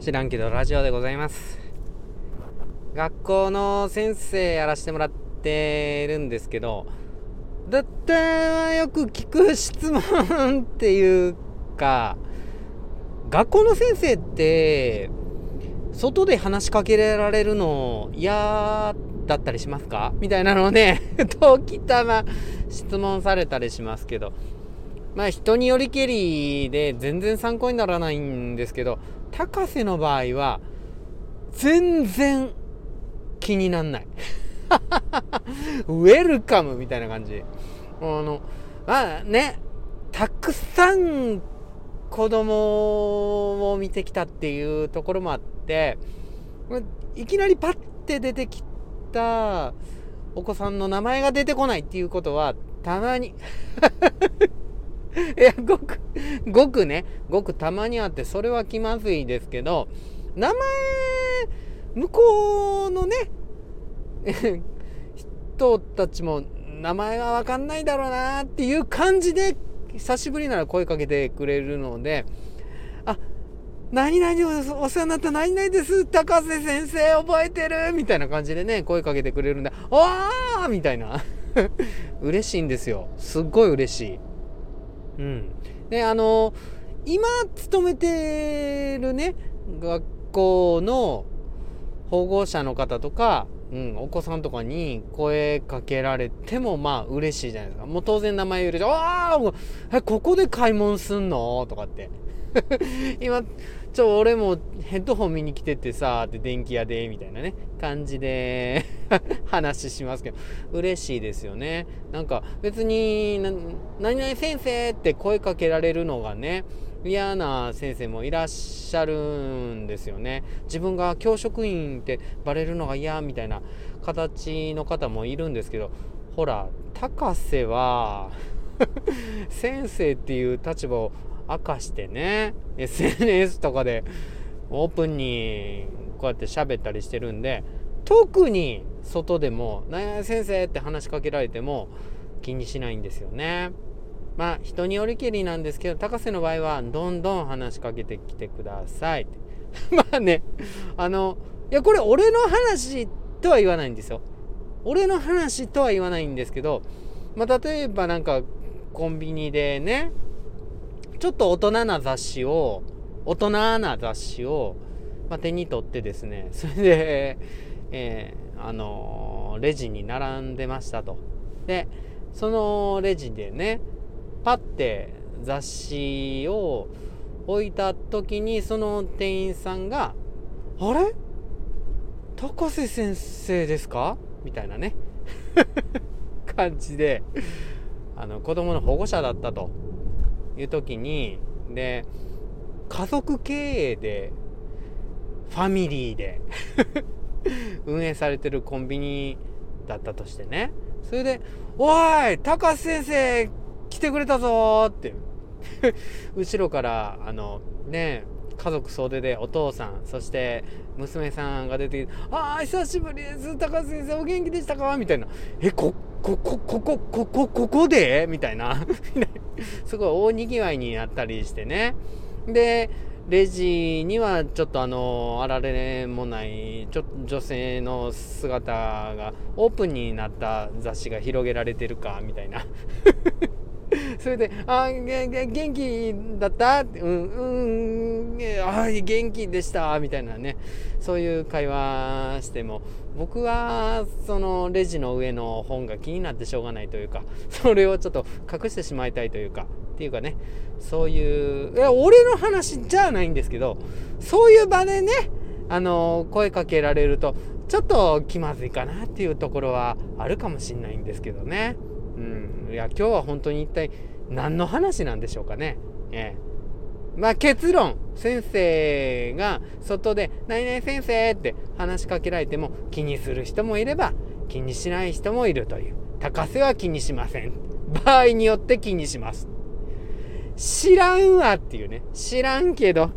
知らんけどラジオでございます。学校の先生やらせてもらってるんですけどだったらよく聞く質問っていうか学校の先生って外で話しかけられるの嫌だったりしますか？みたいなのをね 時たま質問されたりしますけど。まあ人によりけりで全然参考にならないんですけど高瀬の場合は全然気になんない。ウェルカムみたいな感じ。あのまあねたくさん子供を見てきたっていうところもあっていきなりパッて出てきたお子さんの名前が出てこないっていうことはたまにいや、ごく、ごくね、ごくたまにあって、それは気まずいですけど、名前、向こうのね、人たちも名前がわかんないだろうなっていう感じで、久しぶりなら声かけてくれるので、あ、何々お世話になった何々です。高瀬先生覚えてるみたいな感じでね、声かけてくれるんで、わーみたいな。嬉しいんですよ。すっごい嬉しい。うん。で、あの、今勤めてるね、学校の保護者の方とか、うん、お子さんとかに声かけられてもまあ嬉しいじゃないですか。もう当然名前言うて、ああここで買い物すんの？とかって。今、ちょ、俺もヘッドホン見に来ててさ、って電気屋で、みたいなね、感じで 話しますけど、嬉しいですよね。なんか別に、何々先生って声かけられるのがね、嫌な先生もいらっしゃるんですよね。自分が教職員ってバレるのが嫌みたいな形の方もいるんですけど、ほら、高瀬は 先生っていう立場を明かしてね SNS とかでオープンにこうやって喋ったりしてるんで特に外でも「何々先生」って話しかけられても気にしないんですよね。まあ人によりけりなんですけど高瀬の場合はどんどん話しかけてきてください。まあねあのいやこれ俺の話とは言わないんですよ。俺の話とは言わないんですけど、まあ、例えばなんかコンビニでねちょっと大人な雑誌を、大人な雑誌を、まあ、手に取ってですね、それで、えー、あのー、レジに並んでましたと。で、そのレジでね、パッて雑誌を置いた時に、その店員さんが、あれ？高瀬先生ですか？みたいなね 感じで、あの、子供の保護者だったと。いう時にで家族経営でファミリーで 運営されてるコンビニだったとしてねそれで「おい高瀬先生来てくれたぞ」って 後ろからあのね家族総出でお父さんそして娘さんが出てきて「ああ久しぶりです高瀬先生お元気でしたか?」みたいな「えこここここここここで?」みたいな すごい大にぎわいになったりしてね。でレジにはちょっとあのあられもないちょっと女性の姿がオープンになった雑誌が広げられてるかみたいな。それで「あ元気だった?」うんうんあ元気でした」みたいなねそういう会話しても僕はそのレジの上の本が気になってしょうがないというかそれをちょっと隠してしまいたいというかっていうかねそういういや俺の話じゃないんですけどそういう場でねあの声かけられるとちょっと気まずいかなっていうところはあるかもしんないんですけどね。うん、いや今日は本当に一体何の話なんでしょうかね。ええ。まあ結論。先生が外で「何々先生」って話しかけられても気にする人もいれば気にしない人もいるという。高瀬は気にしません。場合によって気にします。知らんわっていうね。知らんけど